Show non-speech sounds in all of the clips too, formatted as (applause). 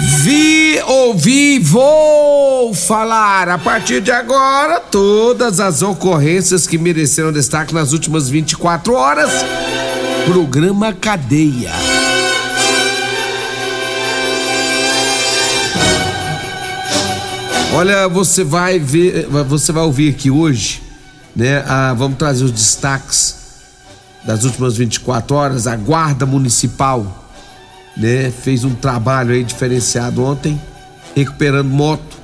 Vi, ouvi, vou falar. A partir de agora, todas as ocorrências que mereceram destaque nas últimas 24 horas. Programa Cadeia. Olha, você vai ver, você vai ouvir aqui hoje, né? Ah, vamos trazer os destaques das últimas 24 horas. A Guarda Municipal né? Fez um trabalho aí diferenciado ontem, recuperando moto.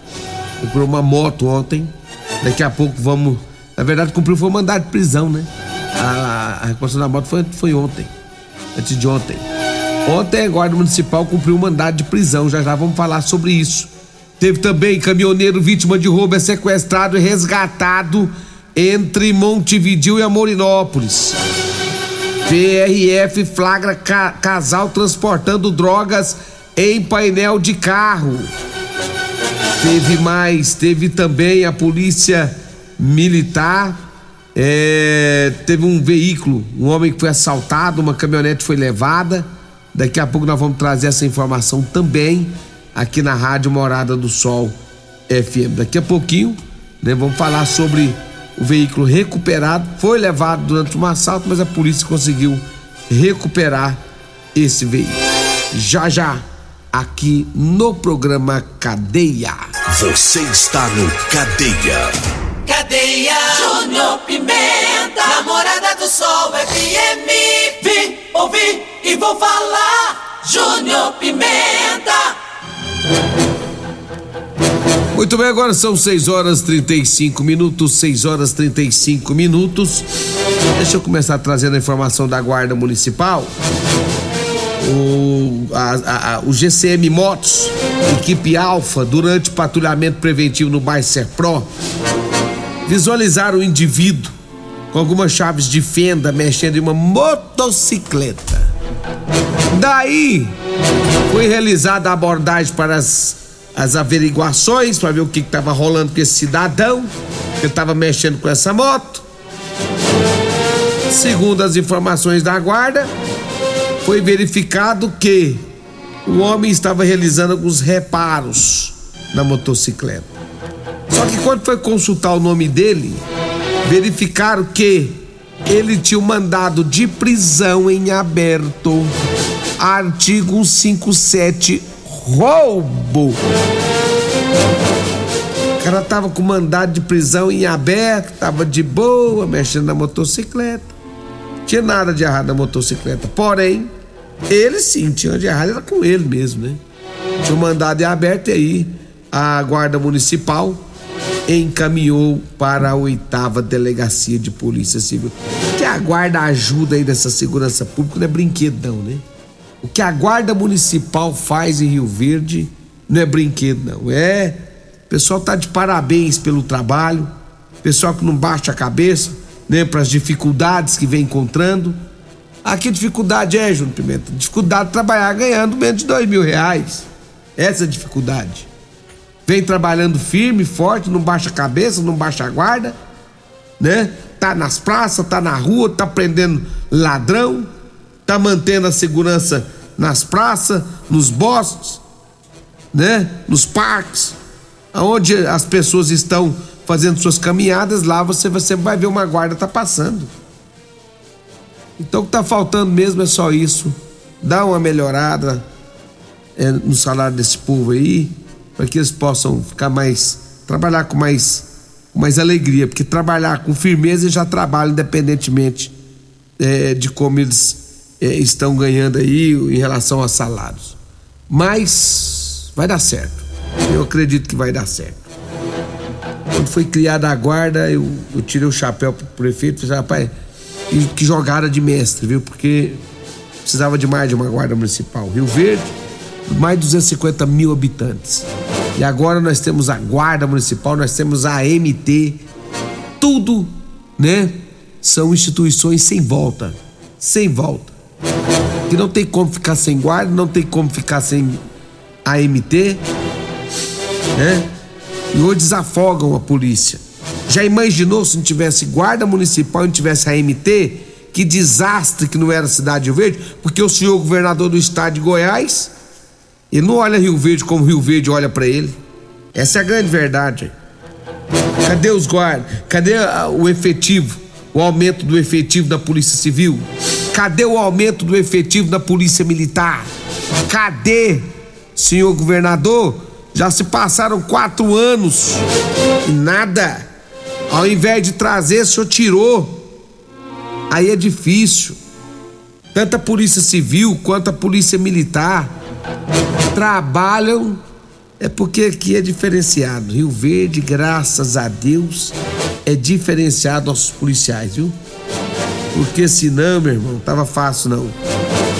Recuperou uma moto ontem. Daqui a pouco vamos. Na verdade, cumpriu foi mandado de prisão, né? A, a recuperação da moto foi, foi ontem. Antes de ontem. Ontem a Guarda Municipal cumpriu o mandado de prisão. Já já vamos falar sobre isso. Teve também caminhoneiro vítima de roubo é sequestrado e resgatado entre Montevidil e Amorinópolis. PRF flagra ca casal transportando drogas em painel de carro. Teve mais, teve também a polícia militar. É, teve um veículo, um homem que foi assaltado, uma caminhonete foi levada. Daqui a pouco nós vamos trazer essa informação também aqui na Rádio Morada do Sol FM. Daqui a pouquinho, né, vamos falar sobre o veículo recuperado foi levado durante um assalto, mas a polícia conseguiu recuperar esse veículo. Já já, aqui no programa Cadeia. Você está no Cadeia. Cadeia. Júnior Pimenta, namorada do Sol FM. Vim, ouvi e vou falar. Júnior Pimenta. Muito bem, agora são 6 horas 35 minutos, 6 horas 35 minutos. Deixa eu começar trazendo a informação da Guarda Municipal. O, a, a, o GCM Motos, equipe Alfa, durante patrulhamento preventivo no bairro Serpro, visualizaram o indivíduo com algumas chaves de fenda mexendo em uma motocicleta. Daí foi realizada a abordagem para as as averiguações para ver o que estava rolando com esse cidadão que estava mexendo com essa moto. Segundo as informações da guarda, foi verificado que o homem estava realizando alguns reparos na motocicleta. Só que quando foi consultar o nome dele, verificaram que ele tinha um mandado de prisão em aberto, artigo 157 roubo. O cara tava com mandado de prisão em aberto, tava de boa, mexendo na motocicleta. Tinha nada de errado na motocicleta. Porém, ele sim, tinha de errado, era com ele mesmo, né? Tinha um mandado em aberto e aí a guarda municipal encaminhou para a oitava delegacia de polícia civil. Que a guarda ajuda aí nessa segurança pública não é brinquedo não, né? O que a Guarda Municipal faz em Rio Verde não é brinquedo, não. É. O pessoal tá de parabéns pelo trabalho. Pessoal que não baixa a cabeça, né, para as dificuldades que vem encontrando. Que dificuldade é, Júnior Pimenta? Dificuldade de trabalhar ganhando menos de dois mil reais. Essa é a dificuldade. Vem trabalhando firme, forte, não baixa a cabeça, não baixa a guarda, né? Tá nas praças, tá na rua, tá prendendo ladrão, tá mantendo a segurança nas praças, nos bosques, né? Nos parques, aonde as pessoas estão fazendo suas caminhadas, lá você, você vai ver uma guarda tá passando. Então o que tá faltando mesmo é só isso. Dá uma melhorada é, no salário desse povo aí, para que eles possam ficar mais. trabalhar com mais, com mais alegria, porque trabalhar com firmeza já trabalha independentemente é, de como eles é, estão ganhando aí em relação aos salários. Mas vai dar certo. Eu acredito que vai dar certo. Quando foi criada a guarda, eu, eu tirei o chapéu pro prefeito e falei, rapaz, que, jogada de mestre, viu? Porque precisava de mais de uma guarda municipal. Rio Verde, mais de 250 mil habitantes. E agora nós temos a guarda municipal, nós temos a MT, tudo, né? São instituições sem volta, sem volta. Que não tem como ficar sem guarda, não tem como ficar sem AMT, né? E hoje desafogam a polícia. Já imaginou se não tivesse guarda municipal e não tivesse AMT? Que desastre que não era a cidade de Rio Verde, porque o senhor governador do estado de Goiás, ele não olha Rio Verde como Rio Verde olha para ele. Essa é a grande verdade. Cadê os guardas? Cadê o efetivo? O aumento do efetivo da Polícia Civil? Cadê o aumento do efetivo da Polícia Militar? Cadê, senhor governador? Já se passaram quatro anos e nada. Ao invés de trazer, o senhor tirou. Aí é difícil. Tanto a Polícia Civil quanto a Polícia Militar trabalham é porque aqui é diferenciado. Rio Verde, graças a Deus, é diferenciado nossos policiais, viu? Porque senão, meu irmão, tava fácil não.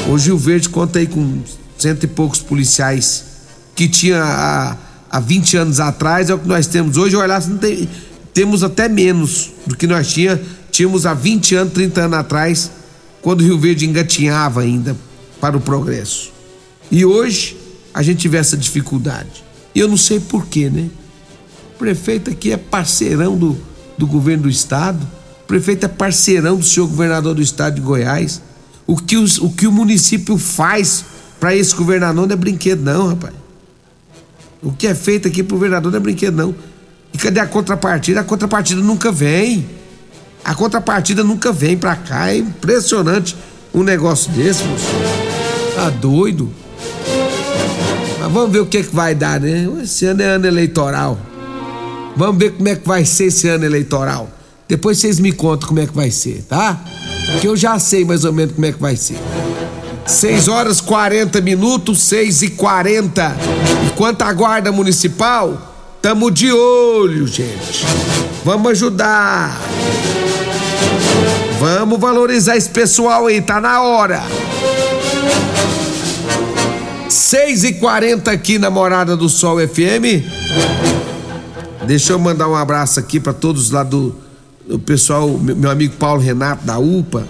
Hoje Rio Verde conta aí com cento e poucos policiais que tinha há, há 20 anos atrás, é o que nós temos hoje. Olha lá, tem, temos até menos do que nós tinha, tínhamos há 20 anos, 30 anos atrás, quando Rio Verde engatinhava ainda para o progresso. E hoje a gente tiver essa dificuldade. E eu não sei porquê, né? O prefeito aqui é parceirão do, do governo do estado, o prefeito é parceirão do senhor governador do estado de Goiás. O que, os, o, que o município faz para esse governador não é brinquedo, não, rapaz. O que é feito aqui pro governador não é brinquedo, não. E cadê a contrapartida? A contrapartida nunca vem. A contrapartida nunca vem pra cá. É impressionante um negócio desse, moço. Tá doido? Mas vamos ver o que, é que vai dar, né? Esse ano é ano eleitoral. Vamos ver como é que vai ser esse ano eleitoral. Depois vocês me contam como é que vai ser, tá? Porque eu já sei mais ou menos como é que vai ser. 6 horas 40 minutos, 6 e 40. Enquanto a guarda municipal, tamo de olho, gente. Vamos ajudar. Vamos valorizar esse pessoal aí, tá na hora. 6 e 40 aqui na Morada do Sol FM. Deixa eu mandar um abraço aqui para todos lá do, do pessoal, meu amigo Paulo Renato da UPA.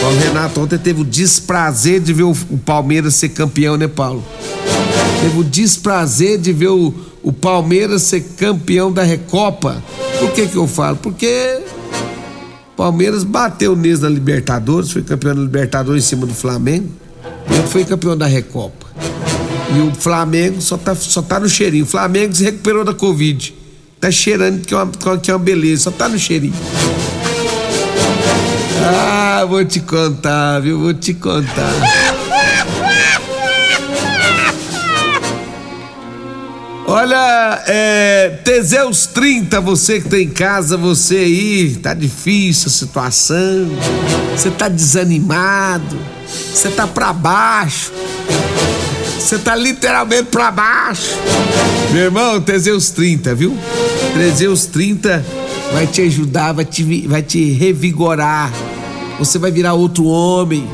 Paulo Renato ontem teve o desprazer de ver o, o Palmeiras ser campeão, né, Paulo? Teve o desprazer de ver o, o Palmeiras ser campeão da Recopa. Por que que eu falo? Porque Palmeiras bateu neles na Libertadores, foi campeão da Libertadores em cima do Flamengo. E foi campeão da Recopa. E o Flamengo só tá, só tá no cheirinho. O Flamengo se recuperou da Covid. Tá cheirando que é uma, que é uma beleza, só tá no cheirinho. Ah, vou te contar, viu? Vou te contar. Olha, é, Teseus 30, você que tá em casa, você aí, tá difícil a situação, você tá desanimado, você tá pra baixo, você tá literalmente pra baixo. Meu irmão, Teseus 30, viu? Teseus 30 vai te ajudar, vai te, vai te revigorar. Você vai virar outro homem.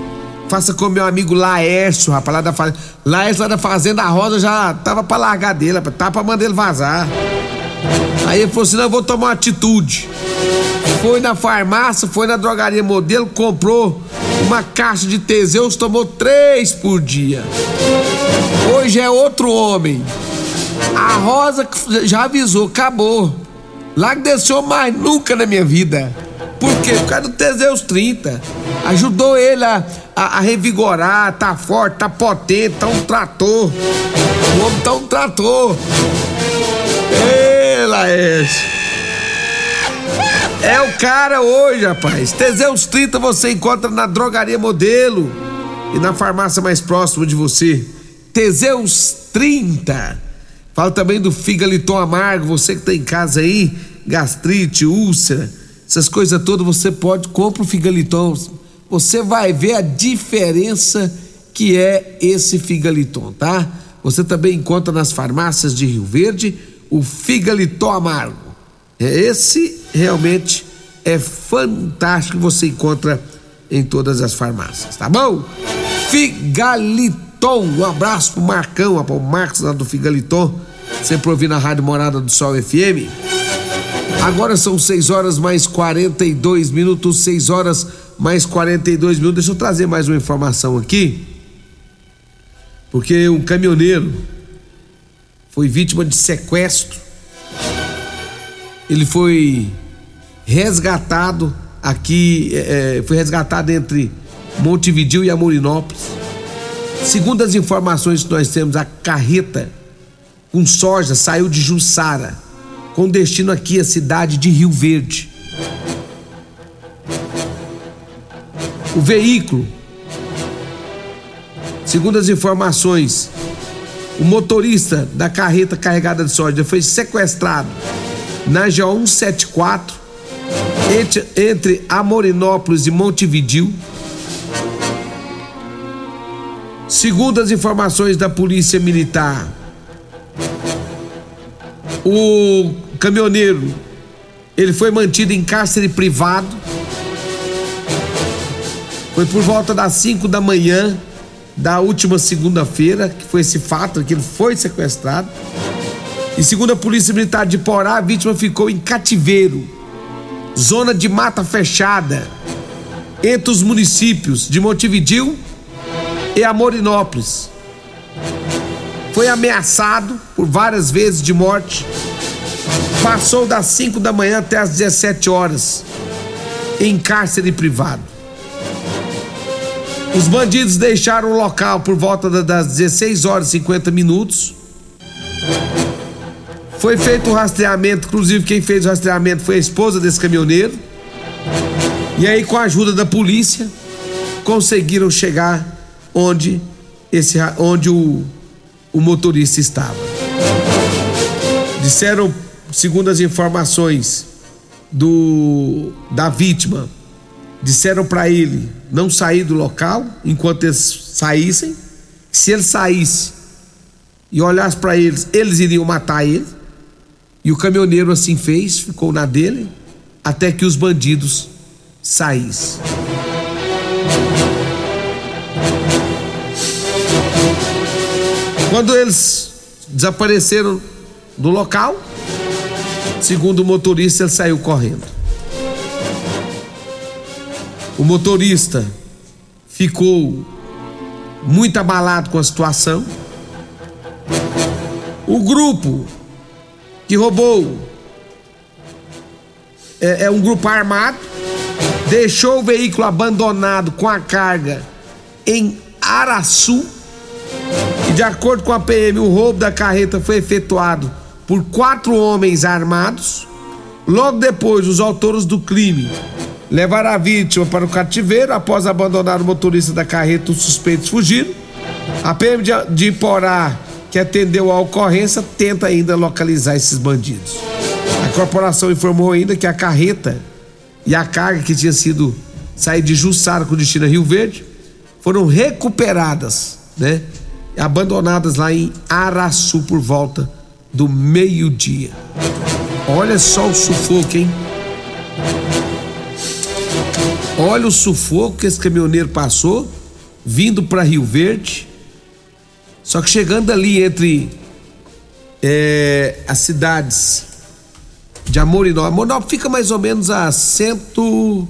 Faça como meu amigo Laércio, rapaz, lá da fazenda. Laércio lá da Fazenda Rosa já tava pra largar dele, tava pra mandar ele vazar. Aí ele falou assim: não, eu vou tomar uma atitude. Foi na farmácia, foi na drogaria modelo, comprou uma caixa de Teseus, tomou três por dia. Hoje é outro homem. A Rosa já avisou, acabou. Lá que desceu mais nunca na minha vida. Por quê? Por causa do Teseus 30. Ajudou ele a, a, a, revigorar, tá forte, tá potente, tá um trator. O homem tá um trator. Ei, Laércio. É o cara hoje, rapaz. Teseus 30 você encontra na drogaria modelo e na farmácia mais próxima de você. Teseus 30. Fala também do figaliton amargo, você que tá em casa aí, gastrite, úlcera essas coisas todas você pode, compra o figaliton. você vai ver a diferença que é esse figaliton, tá? Você também encontra nas farmácias de Rio Verde o figaliton amargo. É, esse realmente é fantástico, você encontra em todas as farmácias, tá bom? Figaliton, um abraço pro Marcão, pro Marcos lá do Figaliton, sempre ouvindo a Rádio Morada do Sol FM. Agora são 6 horas mais 42 minutos, 6 horas mais 42 minutos. Deixa eu trazer mais uma informação aqui. Porque um caminhoneiro foi vítima de sequestro. Ele foi resgatado aqui, é, foi resgatado entre Montevidil e Amorinópolis. Segundo as informações que nós temos, a carreta com soja saiu de Jussara, com destino aqui à cidade de Rio Verde. O veículo, segundo as informações, o motorista da carreta carregada de soja foi sequestrado na G 174 entre, Amorinópolis e Montevidil. Segundo as informações da Polícia Militar, o caminhoneiro ele foi mantido em cárcere privado. Foi por volta das 5 da manhã da última segunda-feira que foi esse fato, que ele foi sequestrado. E segundo a Polícia Militar de Porá, a vítima ficou em cativeiro, zona de mata fechada, entre os municípios de Montevidil e Amorinópolis. Foi ameaçado por várias vezes de morte. Passou das 5 da manhã até as 17 horas em cárcere privado. Os bandidos deixaram o local por volta das 16 horas e 50 minutos. Foi feito o rastreamento, inclusive quem fez o rastreamento foi a esposa desse caminhoneiro. E aí, com a ajuda da polícia, conseguiram chegar onde esse onde o, o motorista estava. Disseram, segundo as informações do da vítima, disseram para ele não sair do local enquanto eles saíssem. Se ele saísse e olhasse para eles, eles iriam matar ele. E o caminhoneiro assim fez, ficou na dele, até que os bandidos saíssem. Quando eles desapareceram do local, segundo o motorista, ele saiu correndo. O motorista ficou muito abalado com a situação. O grupo que roubou é, é um grupo armado, deixou o veículo abandonado com a carga em Araçu. De acordo com a PM, o roubo da carreta foi efetuado por quatro homens armados. Logo depois, os autores do crime levaram a vítima para o cativeiro. Após abandonar o motorista da carreta, os suspeitos fugiram. A PM de, de Porá, que atendeu a ocorrência, tenta ainda localizar esses bandidos. A corporação informou ainda que a carreta e a carga que tinha sido sair de Jussara com destino a Rio Verde foram recuperadas, né? Abandonadas lá em Araçu por volta do meio-dia. Olha só o sufoco, hein? Olha o sufoco que esse caminhoneiro passou vindo para Rio Verde. Só que chegando ali entre é, as cidades de Amorinópolis, Amorinópolis fica mais ou menos a cento,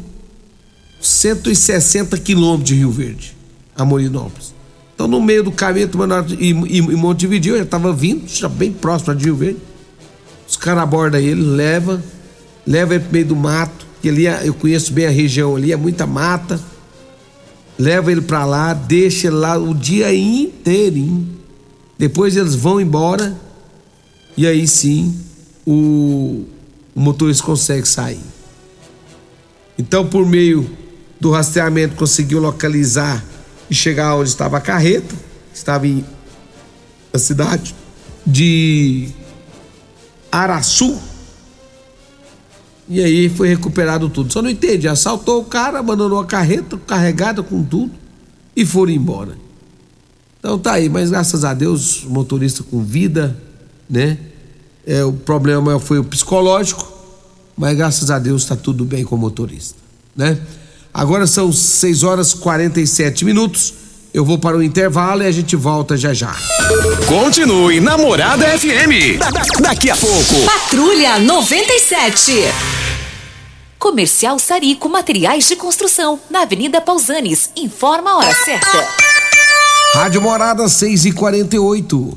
160 quilômetros de Rio Verde, Amorinópolis. Então no meio do caminho e, e, e Montevideo, eu já estava vindo, já bem próximo de Rio Verde. Os caras abordam ele, leva, leva ele pro meio do mato, que ali é, eu conheço bem a região ali, é muita mata. Leva ele para lá, deixa ele lá o dia inteirinho. Depois eles vão embora e aí sim o, o motorista consegue sair. Então, por meio do rastreamento, conseguiu localizar e chegar onde estava a carreta, estava em a cidade de Araçu. E aí foi recuperado tudo. Só não entendi. Assaltou o cara, abandonou a carreta carregada com tudo e foram embora. Então tá aí, mas graças a Deus, motorista com vida, né? É, o problema foi o psicológico, mas graças a Deus está tudo bem com o motorista, né? Agora são 6 horas 47 minutos. Eu vou para o intervalo e a gente volta já já. Continue Namorada FM. Da- da- daqui a pouco. Patrulha 97. Comercial Sarico Materiais de Construção, na Avenida Pausanes. Informa a hora certa. Rádio Morada 6 e 48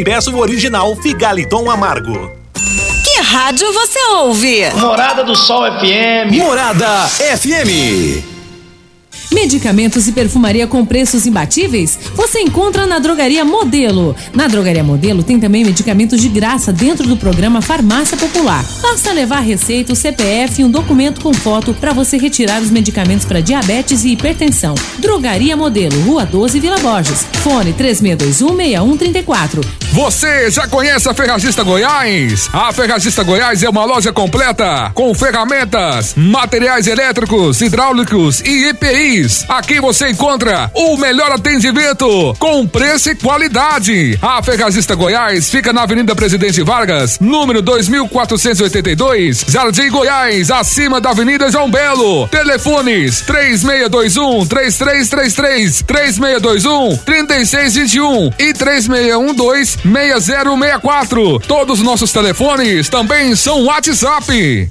e peça o original Figaliton Amargo. Que rádio você ouve? Morada do Sol FM. Morada FM. Medicamentos e perfumaria com preços imbatíveis? Você encontra na Drogaria Modelo. Na Drogaria Modelo tem também medicamentos de graça dentro do programa Farmácia Popular. Basta levar receita, o CPF e um documento com foto para você retirar os medicamentos para diabetes e hipertensão. Drogaria Modelo, Rua 12, Vila Borges. Fone 36216134. Você já conhece a Ferragista Goiás? A Ferragista Goiás é uma loja completa com ferramentas, materiais elétricos, hidráulicos e EPIs. Aqui você encontra o melhor atendimento com preço e qualidade. A Ferragista Goiás fica na Avenida Presidente Vargas, número 2482, Jardim Goiás, acima da Avenida João Belo. Telefones 3621 3333, 3621 3621 e 3612 6064. Todos os nossos telefones também são WhatsApp.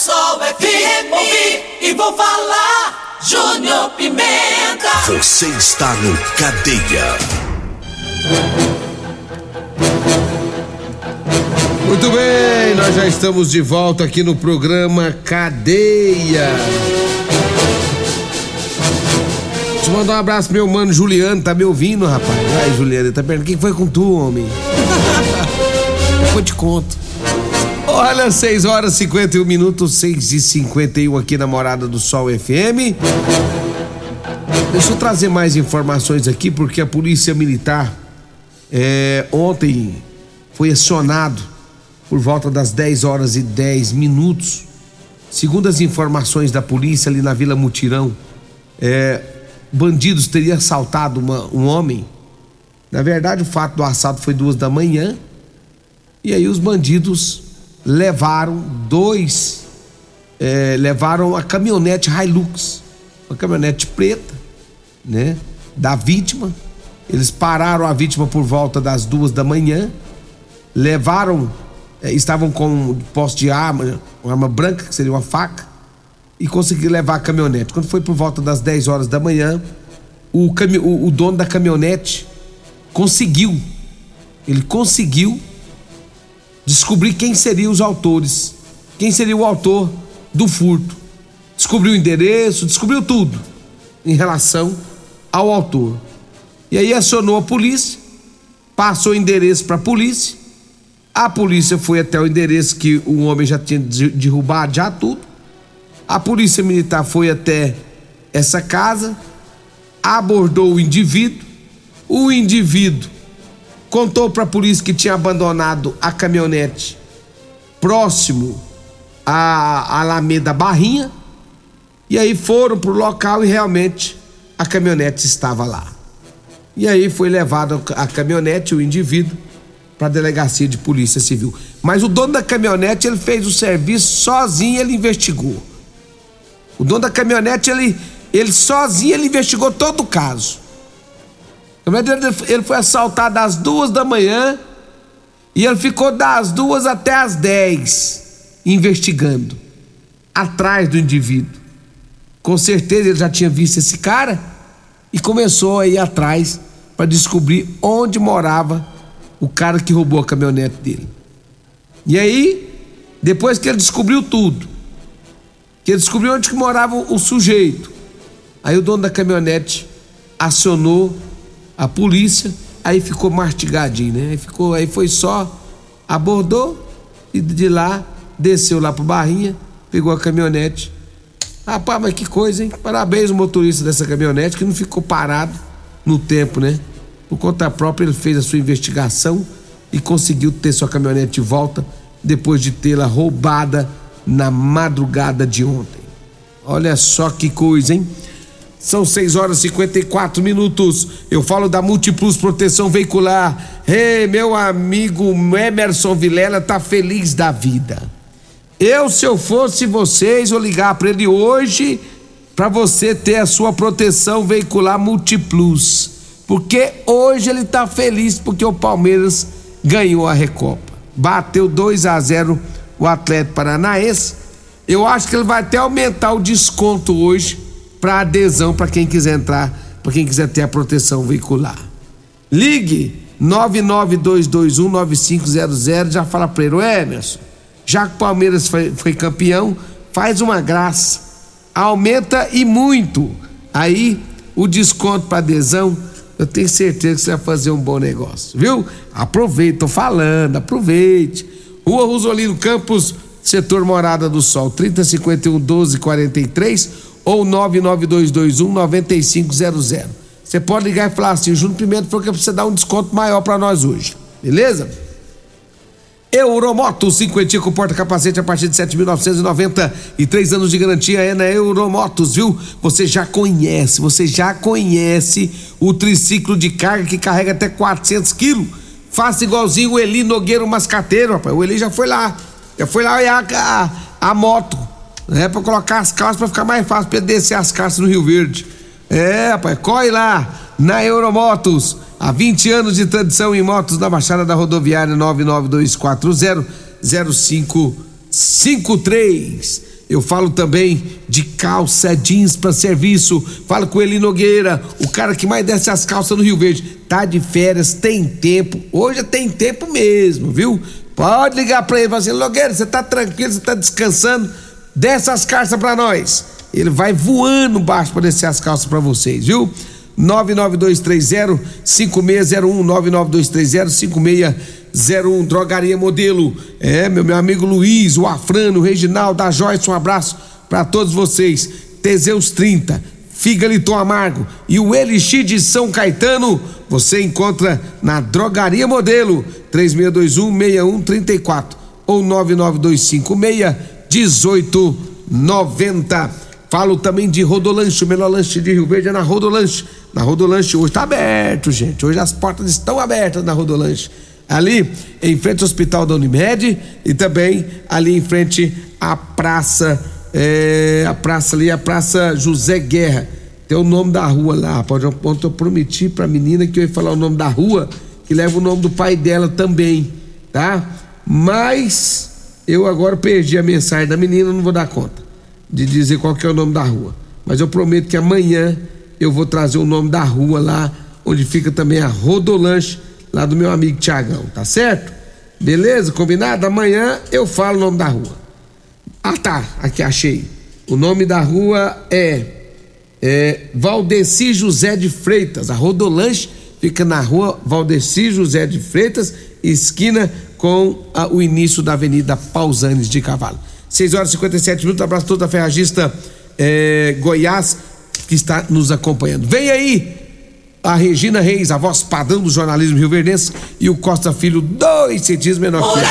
Sol FM. Ouvi e vou falar, Júnior Pimenta. Você está no Cadeia. Muito bem, nós já estamos de volta aqui no programa Cadeia. Deixa eu mandar um abraço pro meu mano Juliano, tá me ouvindo, rapaz? Ai, Juliano, tá perguntando, o que foi com tu, homem? (laughs) Depois te conto. Olha, 6 horas e 51 minutos, 6 e 51 aqui na Morada do Sol FM. Deixa eu trazer mais informações aqui, porque a Polícia Militar é, ontem foi acionado por volta das 10 horas e 10 minutos. Segundo as informações da polícia ali na Vila Mutirão, é, bandidos teriam assaltado uma- um homem. Na verdade, o fato do assalto foi duas da manhã. E aí os bandidos levaram dois, é, levaram a caminhonete Hilux, uma caminhonete preta, né, da vítima. Eles pararam a vítima por volta das duas da manhã, levaram, eh, estavam com um posse de arma, uma arma branca, que seria uma faca, e conseguiram levar a caminhonete. Quando foi por volta das 10 horas da manhã, o, cami- o- o dono da caminhonete conseguiu, ele conseguiu descobrir quem seriam os autores, quem seria o autor do furto. descobriu o endereço, descobriu tudo em relação ao autor. E aí acionou a polícia, passou o endereço para a polícia. A polícia foi até o endereço que o homem já tinha derrubado já tudo. A polícia militar foi até essa casa, abordou o indivíduo. O indivíduo contou para a polícia que tinha abandonado a caminhonete próximo à Alameda Barrinha. E aí foram pro local e realmente a caminhonete estava lá. E aí foi levado a caminhonete, o indivíduo, para a delegacia de polícia civil. Mas o dono da caminhonete, ele fez o serviço sozinho, ele investigou. O dono da caminhonete, ele, ele sozinho, ele investigou todo o caso. Ele foi assaltado às duas da manhã e ele ficou das duas até as dez investigando atrás do indivíduo. Com certeza ele já tinha visto esse cara e começou a ir atrás para descobrir onde morava o cara que roubou a caminhonete dele. E aí, depois que ele descobriu tudo, que ele descobriu onde que morava o sujeito, aí o dono da caminhonete acionou a polícia, aí ficou mastigadinho, né? Aí ficou, aí foi só abordou e de lá desceu lá pro Barrinha, pegou a caminhonete Rapaz, mas que coisa, hein? Parabéns o motorista dessa caminhonete que não ficou parado no tempo, né? Por conta própria, ele fez a sua investigação e conseguiu ter sua caminhonete de volta depois de tê-la roubada na madrugada de ontem. Olha só que coisa, hein? São 6 horas e 54 minutos. Eu falo da Multiplus Proteção Veicular. Ei, hey, meu amigo Emerson Vilela tá feliz da vida. Eu, se eu fosse vocês, vou ligar para ele hoje para você ter a sua proteção veicular Multiplus. Porque hoje ele tá feliz porque o Palmeiras ganhou a Recopa. Bateu 2 a 0 o Atlético Paranaense. Eu acho que ele vai até aumentar o desconto hoje para adesão para quem quiser entrar, para quem quiser ter a proteção veicular. Ligue 992219500, já fala para ele, Emerson já que o Palmeiras foi, foi campeão, faz uma graça, aumenta e muito. Aí o desconto para adesão, eu tenho certeza que você vai fazer um bom negócio, viu? Aproveite, tô falando, aproveite. Rua Rosolino Campos, setor Morada do Sol, 3051 1243 ou 99221 9500. Você pode ligar e falar assim: o Júnior Pimenta falou que precisa dar um desconto maior para nós hoje, beleza? Euromoto, cinquentinha com porta-capacete a partir de 7.990 e três anos de garantia é na Euromotos, viu? Você já conhece, você já conhece o triciclo de carga que carrega até 400 quilos. Faça igualzinho o Eli Nogueiro Mascateiro, rapaz. O Eli já foi lá, já foi lá olhar a, a, a moto, né? Pra colocar as calças pra ficar mais fácil pra descer as calças no Rio Verde. É, rapaz, corre lá na Euromotos. Há 20 anos de tradição em motos na Baixada da Rodoviária 992400553. Eu falo também de calça jeans para serviço. Falo com ele Nogueira, o cara que mais desce as calças no Rio Verde. Tá de férias, tem tempo. Hoje tem tempo mesmo, viu? Pode ligar para ele e falar assim: Nogueira, você tá tranquilo, você tá descansando? Desce as calças para nós. Ele vai voando baixo para descer as calças para vocês, viu? 99230-5601, 99230-5601, Drogaria Modelo. É, meu, meu amigo Luiz, o Afrano, o Reginaldo, a Joyce, um abraço para todos vocês. Teseus 30, Figaliton Amargo e o Elixir de São Caetano, você encontra na Drogaria Modelo, 3621-6134 ou 99256 1890. Falo também de Rodolanche, o melhor lanche de Rio Verde é na Rodolanche. Na Rodolanche hoje está aberto, gente. Hoje as portas estão abertas na Rodolanche. Ali em frente ao Hospital da Unimed e também ali em frente à praça, é, a praça ali, a Praça José Guerra. Tem o nome da rua lá. Pode ontem eu prometi pra menina que eu ia falar o nome da rua, que leva o nome do pai dela também, tá? Mas eu agora perdi a mensagem da menina, não vou dar conta de dizer qual que é o nome da rua. Mas eu prometo que amanhã eu vou trazer o nome da rua lá, onde fica também a Rodolanche, lá do meu amigo Tiagão, tá certo? Beleza? Combinado? Amanhã eu falo o nome da rua. Ah tá, aqui achei. O nome da rua é, é Valdeci José de Freitas. A Rodolanche fica na rua Valdeci José de Freitas, esquina com a, o início da Avenida Pausanes de Cavalo. 6 horas e 57 minutos. Abraço todo a ferragista é, Goiás que está nos acompanhando. Vem aí a Regina Reis, a voz padrão do jornalismo rio-verdense, e o Costa Filho, dois centímetros menor que.